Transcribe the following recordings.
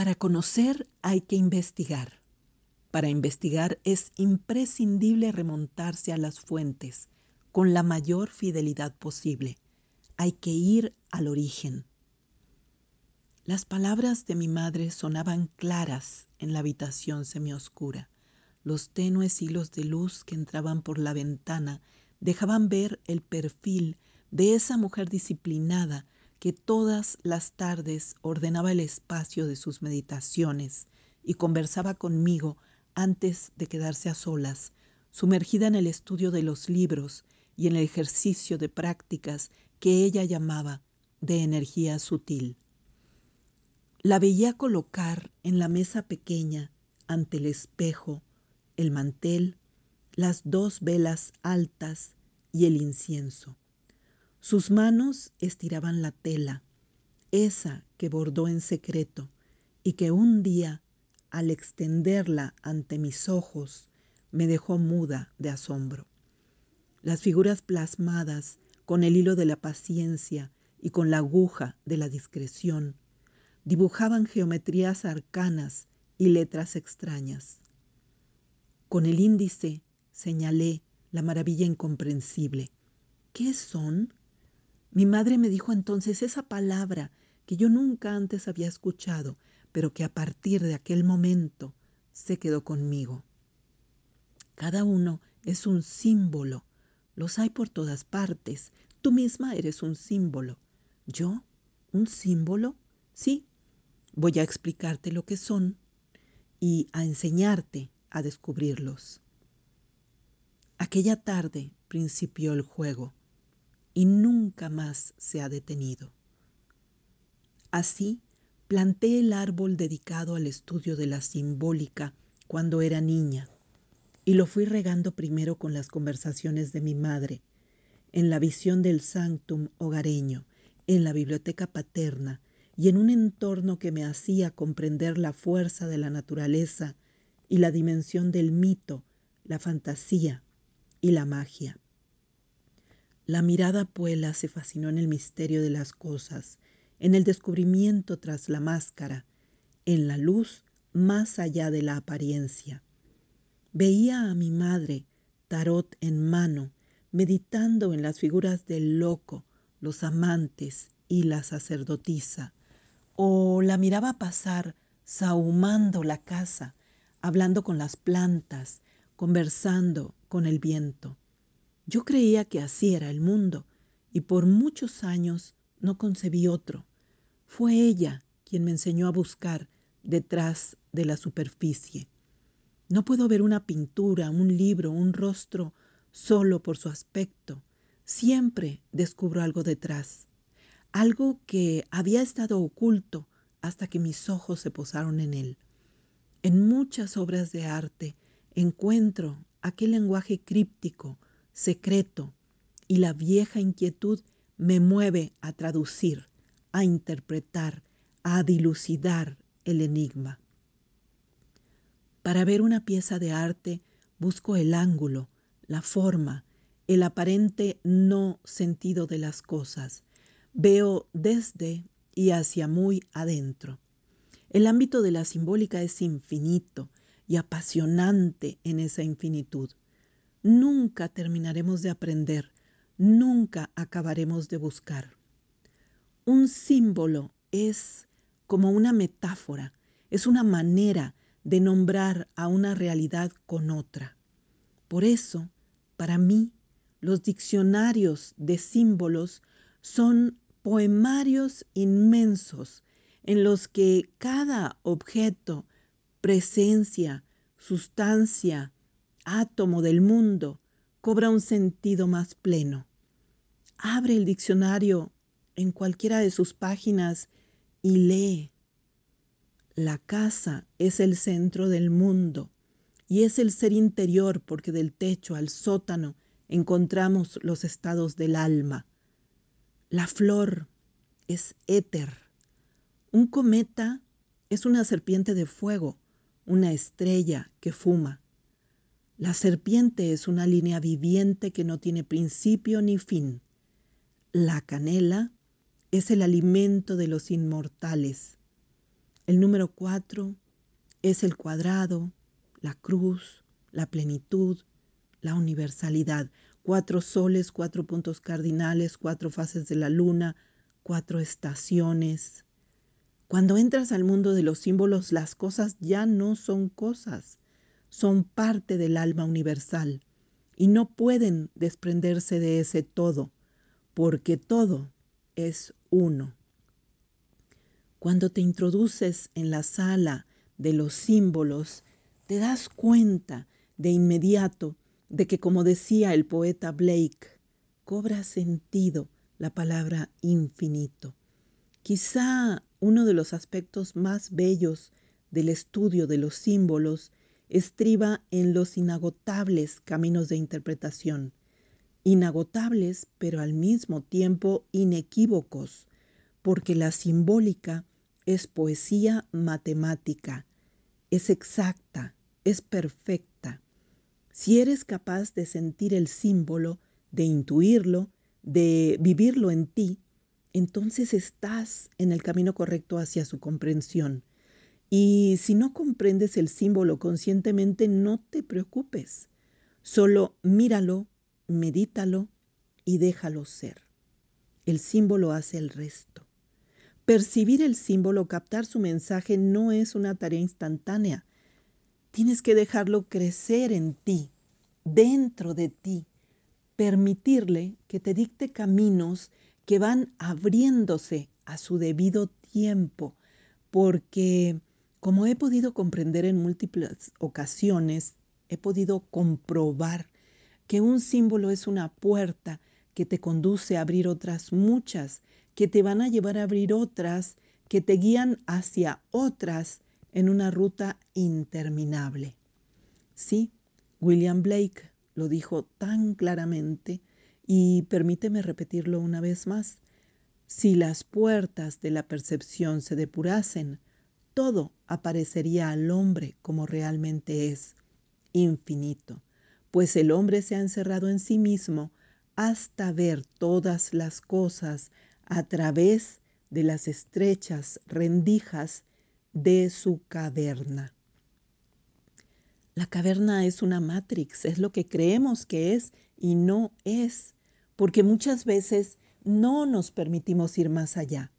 Para conocer hay que investigar. Para investigar es imprescindible remontarse a las fuentes con la mayor fidelidad posible. Hay que ir al origen. Las palabras de mi madre sonaban claras en la habitación semioscura. Los tenues hilos de luz que entraban por la ventana dejaban ver el perfil de esa mujer disciplinada que todas las tardes ordenaba el espacio de sus meditaciones y conversaba conmigo antes de quedarse a solas, sumergida en el estudio de los libros y en el ejercicio de prácticas que ella llamaba de energía sutil. La veía colocar en la mesa pequeña, ante el espejo, el mantel, las dos velas altas y el incienso. Sus manos estiraban la tela, esa que bordó en secreto y que un día, al extenderla ante mis ojos, me dejó muda de asombro. Las figuras plasmadas con el hilo de la paciencia y con la aguja de la discreción dibujaban geometrías arcanas y letras extrañas. Con el índice señalé la maravilla incomprensible. ¿Qué son? Mi madre me dijo entonces esa palabra que yo nunca antes había escuchado, pero que a partir de aquel momento se quedó conmigo. Cada uno es un símbolo. Los hay por todas partes. Tú misma eres un símbolo. ¿Yo? ¿Un símbolo? Sí. Voy a explicarte lo que son y a enseñarte a descubrirlos. Aquella tarde principió el juego y nunca más se ha detenido. Así, planté el árbol dedicado al estudio de la simbólica cuando era niña y lo fui regando primero con las conversaciones de mi madre, en la visión del sanctum hogareño, en la biblioteca paterna y en un entorno que me hacía comprender la fuerza de la naturaleza y la dimensión del mito, la fantasía y la magia. La mirada puela se fascinó en el misterio de las cosas, en el descubrimiento tras la máscara, en la luz más allá de la apariencia. Veía a mi madre, tarot en mano, meditando en las figuras del loco, los amantes y la sacerdotisa, o la miraba pasar sahumando la casa, hablando con las plantas, conversando con el viento. Yo creía que así era el mundo y por muchos años no concebí otro. Fue ella quien me enseñó a buscar detrás de la superficie. No puedo ver una pintura, un libro, un rostro solo por su aspecto. Siempre descubro algo detrás, algo que había estado oculto hasta que mis ojos se posaron en él. En muchas obras de arte encuentro aquel lenguaje críptico, secreto, y la vieja inquietud me mueve a traducir, a interpretar, a dilucidar el enigma. Para ver una pieza de arte busco el ángulo, la forma, el aparente no sentido de las cosas. Veo desde y hacia muy adentro. El ámbito de la simbólica es infinito y apasionante en esa infinitud. Nunca terminaremos de aprender, nunca acabaremos de buscar. Un símbolo es como una metáfora, es una manera de nombrar a una realidad con otra. Por eso, para mí, los diccionarios de símbolos son poemarios inmensos en los que cada objeto, presencia, sustancia, átomo del mundo cobra un sentido más pleno. Abre el diccionario en cualquiera de sus páginas y lee. La casa es el centro del mundo y es el ser interior porque del techo al sótano encontramos los estados del alma. La flor es éter. Un cometa es una serpiente de fuego, una estrella que fuma. La serpiente es una línea viviente que no tiene principio ni fin. La canela es el alimento de los inmortales. El número cuatro es el cuadrado, la cruz, la plenitud, la universalidad. Cuatro soles, cuatro puntos cardinales, cuatro fases de la luna, cuatro estaciones. Cuando entras al mundo de los símbolos, las cosas ya no son cosas, son parte del alma universal y no pueden desprenderse de ese todo, porque todo es uno. Cuando te introduces en la sala de los símbolos, te das cuenta de inmediato de que, como decía el poeta Blake, cobra sentido la palabra infinito. Quizá uno de los aspectos más bellos del estudio de los símbolos estriba en los inagotables caminos de interpretación, inagotables pero al mismo tiempo inequívocos, porque la simbólica es poesía matemática, es exacta, es perfecta. Si eres capaz de sentir el símbolo, de intuirlo, de vivirlo en ti, entonces estás en el camino correcto hacia su comprensión. Y si no comprendes el símbolo conscientemente, no te preocupes. Solo míralo, medítalo y déjalo ser. El símbolo hace el resto. Percibir el símbolo, captar su mensaje no es una tarea instantánea. Tienes que dejarlo crecer en ti, dentro de ti, permitirle que te dicte caminos que van abriéndose a su debido tiempo, porque como he podido comprender en múltiples ocasiones, he podido comprobar que un símbolo es una puerta que te conduce a abrir otras muchas, que te van a llevar a abrir otras, que te guían hacia otras en una ruta interminable. Sí, William Blake lo dijo tan claramente y permíteme repetirlo una vez más. Si las puertas de la percepción se depurasen, todo aparecería al hombre como realmente es, infinito, pues el hombre se ha encerrado en sí mismo hasta ver todas las cosas a través de las estrechas rendijas de su caverna. La caverna es una matrix, es lo que creemos que es y no es, porque muchas veces no nos permitimos ir más allá.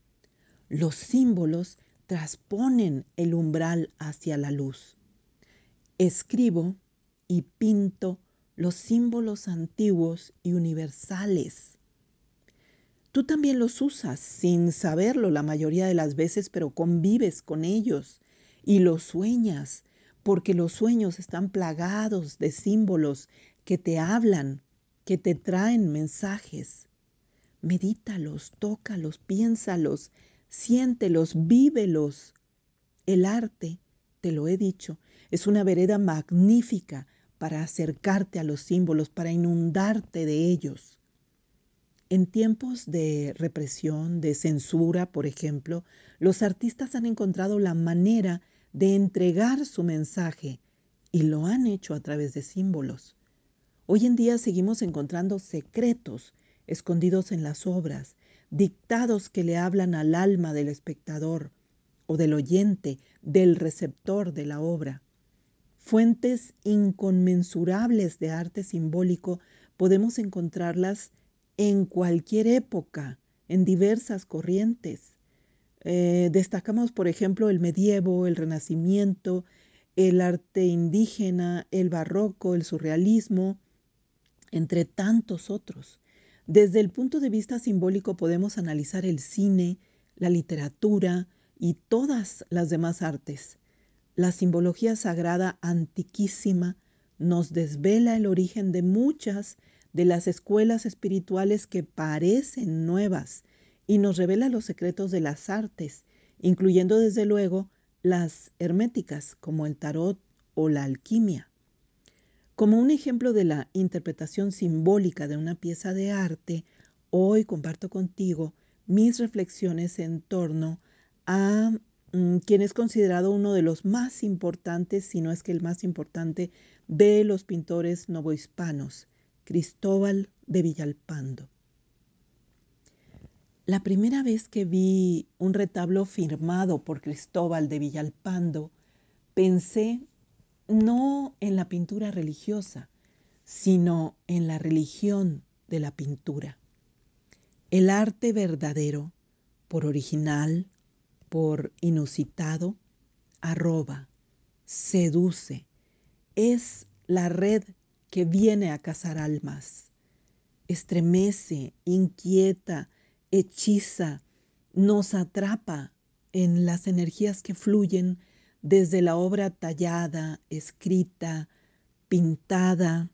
Los símbolos trasponen el umbral hacia la luz. Escribo y pinto los símbolos antiguos y universales. Tú también los usas sin saberlo la mayoría de las veces, pero convives con ellos y los sueñas, porque los sueños están plagados de símbolos que te hablan, que te traen mensajes. Medítalos, tócalos, piénsalos, siéntelos, vívelos. El arte, te lo he dicho, es una vereda magnífica para acercarte a los símbolos, para inundarte de ellos. En tiempos de represión, de censura, por ejemplo, los artistas han encontrado la manera de entregar su mensaje y lo han hecho a través de símbolos. Hoy en día seguimos encontrando secretos escondidos en las obras, dictados que le hablan al alma del espectador o del oyente, del receptor de la obra. Fuentes inconmensurables de arte simbólico podemos encontrarlas en cualquier época, en diversas corrientes. Eh, destacamos, por ejemplo, el medievo, el renacimiento, el arte indígena, el barroco, el surrealismo, entre tantos otros. Desde el punto de vista simbólico podemos analizar el cine, la literatura y todas las demás artes. La simbología sagrada antiquísima nos desvela el origen de muchas de las escuelas espirituales que parecen nuevas y nos revela los secretos de las artes, incluyendo desde luego las herméticas como el tarot o la alquimia. Como un ejemplo de la interpretación simbólica de una pieza de arte, hoy comparto contigo mis reflexiones en torno a mm, quien es considerado uno de los más importantes, si no es que el más importante, de los pintores novohispanos, Cristóbal de Villalpando. La primera vez que vi un retablo firmado por Cristóbal de Villalpando, pensé no en la pintura religiosa, sino en la religión de la pintura. El arte verdadero, por original, por inusitado, arroba, seduce, es la red que viene a cazar almas. Estremece, inquieta, hechiza, nos atrapa en las energías que fluyen desde la obra tallada, escrita, pintada,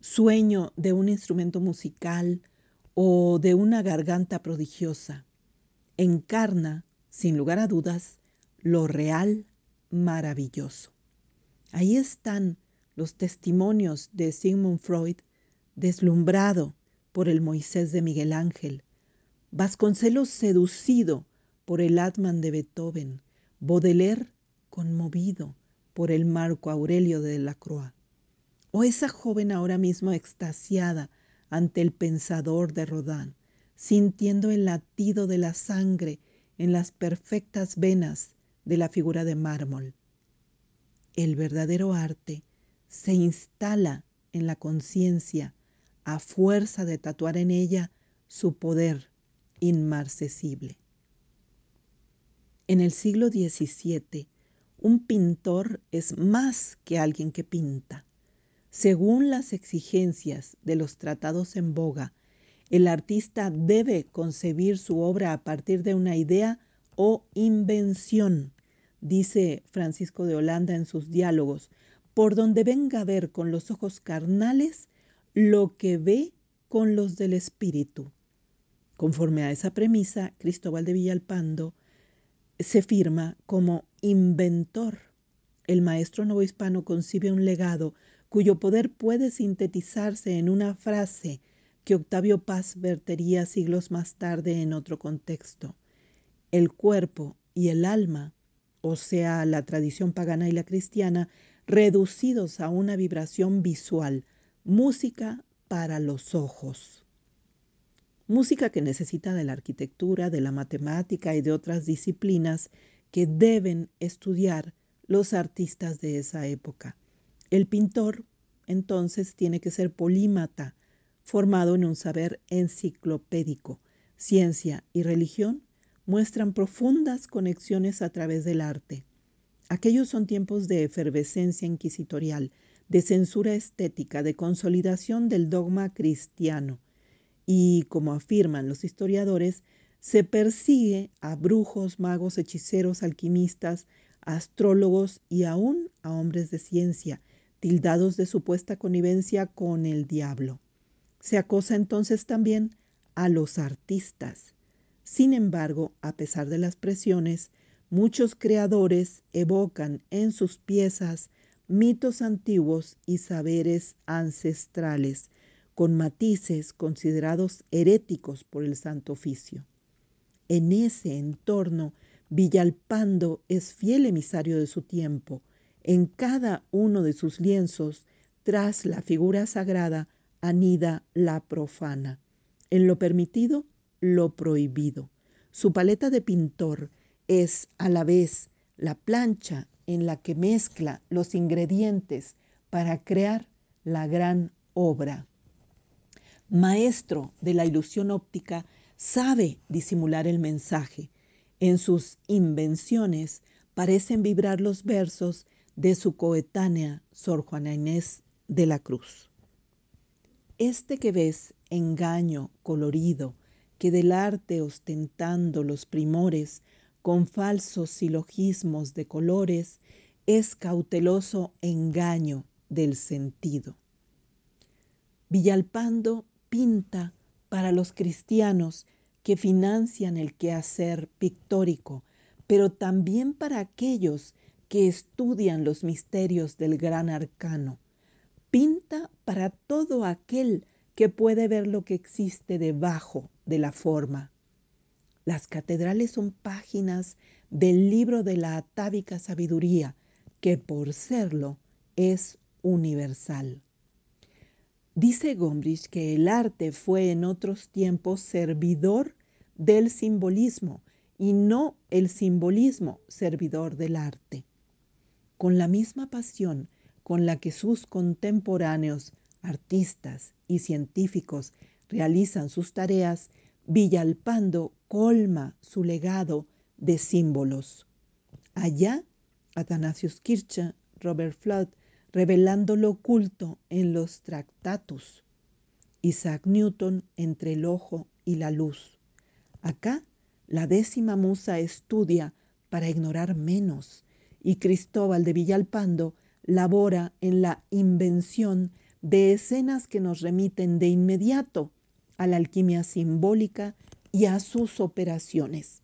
sueño de un instrumento musical o de una garganta prodigiosa. Encarna, sin lugar a dudas, lo real maravilloso. Ahí están los testimonios de Sigmund Freud, deslumbrado por el Moisés de Miguel Ángel, Vasconcelos seducido por el Atman de Beethoven, Baudelaire conmovido por el Marco Aurelio de la Croix, o esa joven ahora mismo extasiada ante el pensador de Rodin, sintiendo el latido de la sangre en las perfectas venas de la figura de mármol. El verdadero arte se instala en la conciencia a fuerza de tatuar en ella su poder inmarcesible. En el siglo XVII, un pintor es más que alguien que pinta. Según las exigencias de los tratados en boga, el artista debe concebir su obra a partir de una idea o invención dice Francisco de Holanda en sus diálogos, por donde venga a ver con los ojos carnales lo que ve con los del espíritu. Conforme a esa premisa, Cristóbal de Villalpando se firma como inventor. El maestro novohispano concibe un legado cuyo poder puede sintetizarse en una frase que Octavio Paz vertería siglos más tarde en otro contexto. El cuerpo y el alma o sea, la tradición pagana y la cristiana, reducidos a una vibración visual, música para los ojos. Música que necesita de la arquitectura, de la matemática y de otras disciplinas que deben estudiar los artistas de esa época. El pintor, entonces, tiene que ser polímata, formado en un saber enciclopédico. Ciencia y religión muestran profundas conexiones a través del arte. Aquellos son tiempos de efervescencia inquisitorial, de censura estética, de consolidación del dogma cristiano. Y, como afirman los historiadores, se persigue a brujos, magos, hechiceros, alquimistas, astrólogos y aún a hombres de ciencia, tildados de supuesta connivencia con el diablo. Se acosa entonces también a los artistas. Sin embargo, a pesar de las presiones, muchos creadores evocan en sus piezas mitos antiguos y saberes ancestrales, con matices considerados heréticos por el Santo Oficio. En ese entorno, Villalpando es fiel emisario de su tiempo. En cada uno de sus lienzos, tras la figura sagrada, anida la profana. En lo permitido, lo prohibido. Su paleta de pintor es a la vez la plancha en la que mezcla los ingredientes para crear la gran obra. Maestro de la ilusión óptica, sabe disimular el mensaje. En sus invenciones parecen vibrar los versos de su coetánea Sor Juana Inés de la Cruz. Este que ves, engaño colorido, que del arte ostentando los primores con falsos silogismos de colores, es cauteloso engaño del sentido. Villalpando pinta para los cristianos que financian el quehacer pictórico, pero también para aquellos que estudian los misterios del gran arcano. Pinta para todo aquel que puede ver lo que existe debajo de la forma. Las catedrales son páginas del libro de la atávica sabiduría, que por serlo es universal. Dice Gombrich que el arte fue en otros tiempos servidor del simbolismo y no el simbolismo servidor del arte. Con la misma pasión con la que sus contemporáneos, artistas y científicos realizan sus tareas, Villalpando colma su legado de símbolos. Allá, Athanasius Kircher, Robert Flood, revelando lo oculto en los tractatus. Isaac Newton entre el ojo y la luz. Acá, la décima musa estudia para ignorar menos y Cristóbal de Villalpando labora en la invención de escenas que nos remiten de inmediato a la alquimia simbólica y a sus operaciones.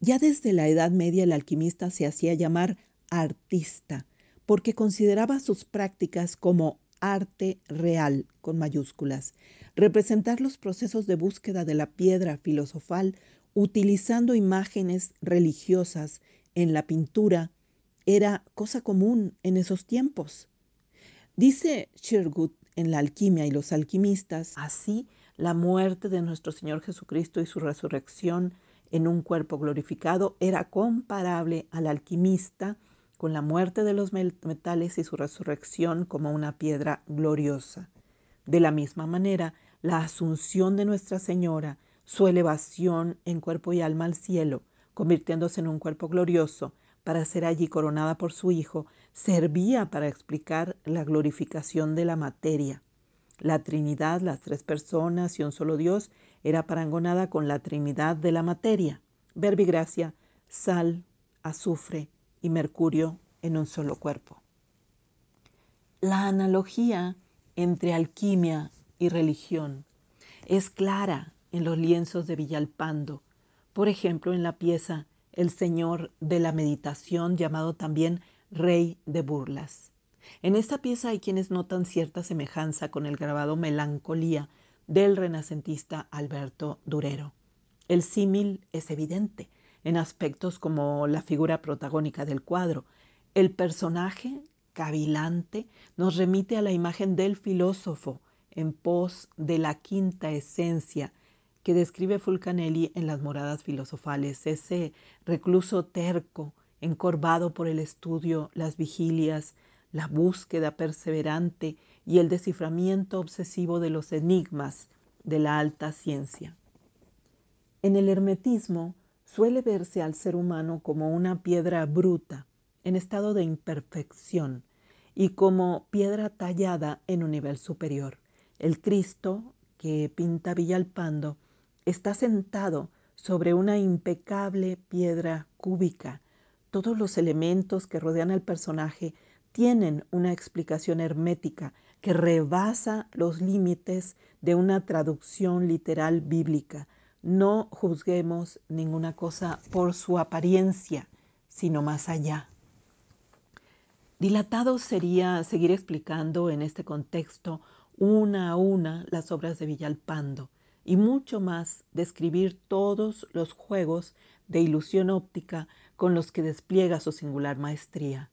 Ya desde la Edad Media el alquimista se hacía llamar artista, porque consideraba sus prácticas como arte real, con mayúsculas, representar los procesos de búsqueda de la piedra filosofal utilizando imágenes religiosas en la pintura era cosa común en esos tiempos. Dice Sherwood en La alquimia y los alquimistas, así la muerte de nuestro Señor Jesucristo y su resurrección en un cuerpo glorificado era comparable al alquimista con la muerte de los metales y su resurrección como una piedra gloriosa. De la misma manera, la asunción de Nuestra Señora, su elevación en cuerpo y alma al cielo, convirtiéndose en un cuerpo glorioso, para ser allí coronada por su Hijo, servía para explicar la glorificación de la materia. La Trinidad, las tres personas y un solo Dios, era parangonada con la Trinidad de la materia, verbigracia, sal, azufre y mercurio en un solo cuerpo. La analogía entre alquimia y religión es clara en los lienzos de Villalpando, por ejemplo en la pieza el señor de la meditación, llamado también rey de burlas. En esta pieza hay quienes notan cierta semejanza con el grabado Melancolía del renacentista Alberto Durero. El símil es evidente en aspectos como la figura protagónica del cuadro. El personaje, cavilante, nos remite a la imagen del filósofo en pos de la quinta esencia que describe Fulcanelli en las moradas filosofales, ese recluso terco, encorvado por el estudio, las vigilias, la búsqueda perseverante y el desciframiento obsesivo de los enigmas de la alta ciencia. En el hermetismo suele verse al ser humano como una piedra bruta, en estado de imperfección, y como piedra tallada en un nivel superior. El Cristo que pinta Villalpando Está sentado sobre una impecable piedra cúbica. Todos los elementos que rodean al personaje tienen una explicación hermética que rebasa los límites de una traducción literal bíblica. No juzguemos ninguna cosa por su apariencia, sino más allá. Dilatado sería seguir explicando en este contexto una a una las obras de Villalpando y mucho más describir todos los juegos de ilusión óptica con los que despliega su singular maestría.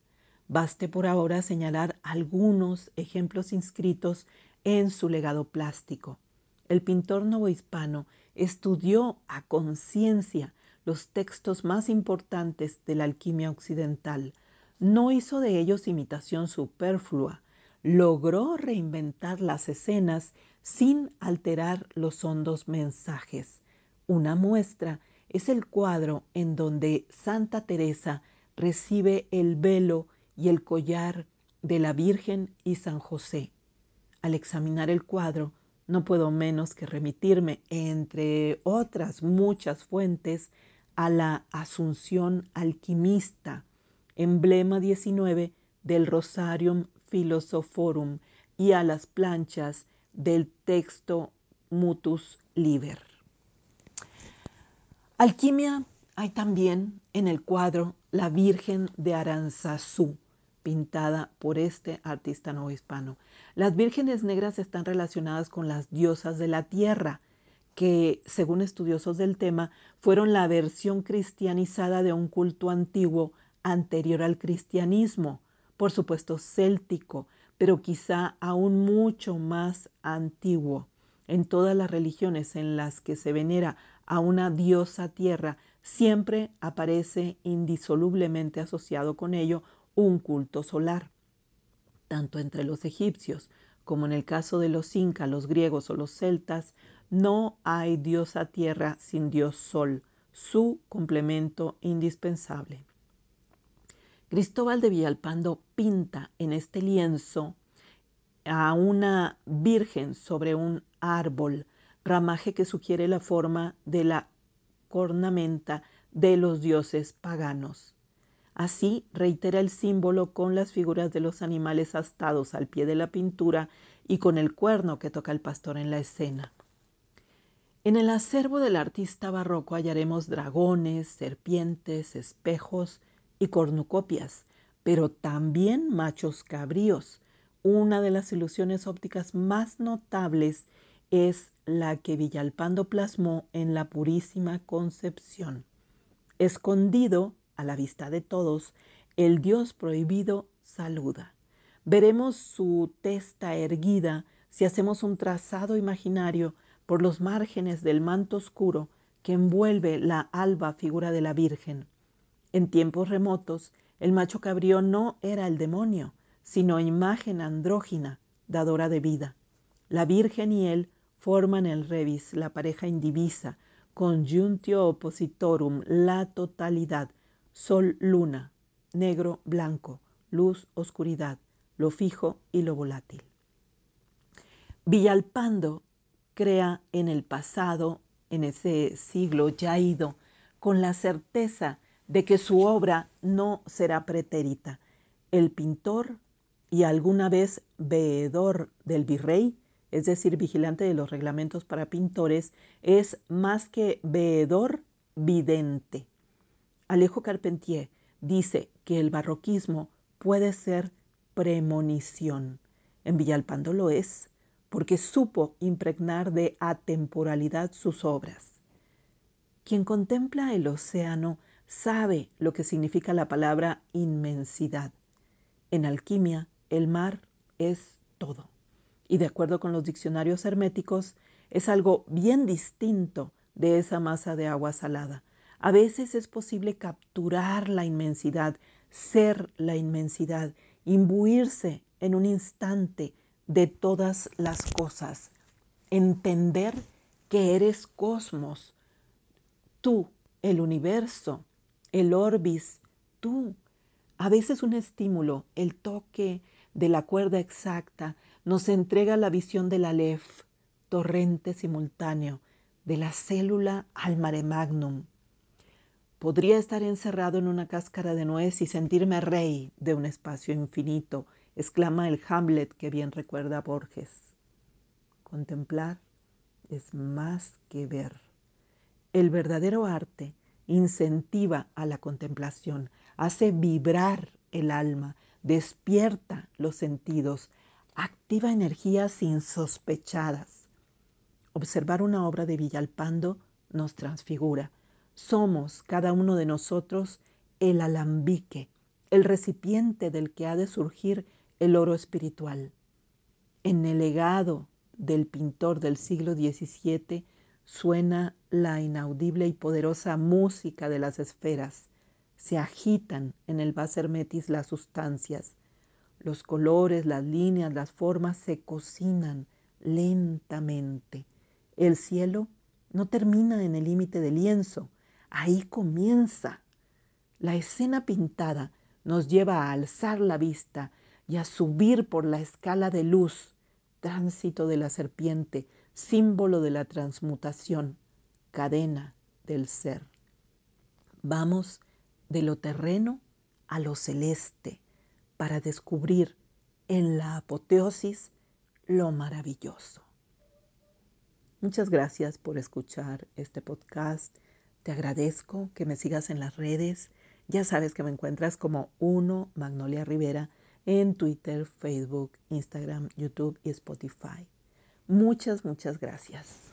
Baste por ahora señalar algunos ejemplos inscritos en su legado plástico. El pintor novohispano estudió a conciencia los textos más importantes de la alquimia occidental. No hizo de ellos imitación superflua, logró reinventar las escenas sin alterar los hondos mensajes. Una muestra es el cuadro en donde Santa Teresa recibe el velo y el collar de la Virgen y San José. Al examinar el cuadro, no puedo menos que remitirme, entre otras muchas fuentes, a la Asunción alquimista, emblema 19 del Rosarium Philosophorum, y a las planchas del texto Mutus Liber. Alquimia hay también en el cuadro La Virgen de Aranzazú, pintada por este artista no hispano. Las vírgenes negras están relacionadas con las diosas de la tierra, que, según estudiosos del tema, fueron la versión cristianizada de un culto antiguo anterior al cristianismo, por supuesto céltico, pero quizá aún mucho más antiguo. En todas las religiones en las que se venera a una diosa tierra, siempre aparece indisolublemente asociado con ello un culto solar. Tanto entre los egipcios como en el caso de los incas, los griegos o los celtas, no hay diosa tierra sin dios sol, su complemento indispensable. Cristóbal de Villalpando pinta en este lienzo a una virgen sobre un árbol, ramaje que sugiere la forma de la cornamenta de los dioses paganos. Así reitera el símbolo con las figuras de los animales astados al pie de la pintura y con el cuerno que toca el pastor en la escena. En el acervo del artista barroco hallaremos dragones, serpientes, espejos y cornucopias, pero también machos cabríos. Una de las ilusiones ópticas más notables es la que Villalpando plasmó en la Purísima Concepción. Escondido a la vista de todos, el Dios prohibido saluda. Veremos su testa erguida si hacemos un trazado imaginario por los márgenes del manto oscuro que envuelve la alba figura de la Virgen. En tiempos remotos, el macho cabrío no era el demonio, sino imagen andrógina, dadora de vida. La Virgen y él forman el revis, la pareja indivisa, conjuntio oppositorum, la totalidad, sol-luna, negro-blanco, luz-oscuridad, lo fijo y lo volátil. Villalpando crea en el pasado, en ese siglo ya ido, con la certeza de que su obra no será pretérita. El pintor y alguna vez veedor del virrey, es decir, vigilante de los reglamentos para pintores, es más que veedor, vidente. Alejo Carpentier dice que el barroquismo puede ser premonición. En Villalpando lo es porque supo impregnar de atemporalidad sus obras. Quien contempla el océano sabe lo que significa la palabra inmensidad. En alquimia, el mar es todo. Y de acuerdo con los diccionarios herméticos, es algo bien distinto de esa masa de agua salada. A veces es posible capturar la inmensidad, ser la inmensidad, imbuirse en un instante de todas las cosas. Entender que eres cosmos, tú, el universo, el orbis, tú. A veces un estímulo, el toque de la cuerda exacta, nos entrega la visión del Aleph, torrente simultáneo, de la célula al mare magnum. Podría estar encerrado en una cáscara de nuez y sentirme rey de un espacio infinito, exclama el Hamlet que bien recuerda a Borges. Contemplar es más que ver. El verdadero arte incentiva a la contemplación, hace vibrar el alma, despierta los sentidos, activa energías insospechadas. Observar una obra de Villalpando nos transfigura. Somos cada uno de nosotros el alambique, el recipiente del que ha de surgir el oro espiritual. En el legado del pintor del siglo XVII suena la inaudible y poderosa música de las esferas. Se agitan en el metis las sustancias. Los colores, las líneas, las formas se cocinan lentamente. El cielo no termina en el límite del lienzo, ahí comienza. La escena pintada nos lleva a alzar la vista y a subir por la escala de luz, tránsito de la serpiente, símbolo de la transmutación, cadena del ser. Vamos de lo terreno a lo celeste para descubrir en la apoteosis lo maravilloso. Muchas gracias por escuchar este podcast. Te agradezco que me sigas en las redes. Ya sabes que me encuentras como uno Magnolia Rivera en Twitter, Facebook, Instagram, YouTube y Spotify. Muchas, muchas gracias.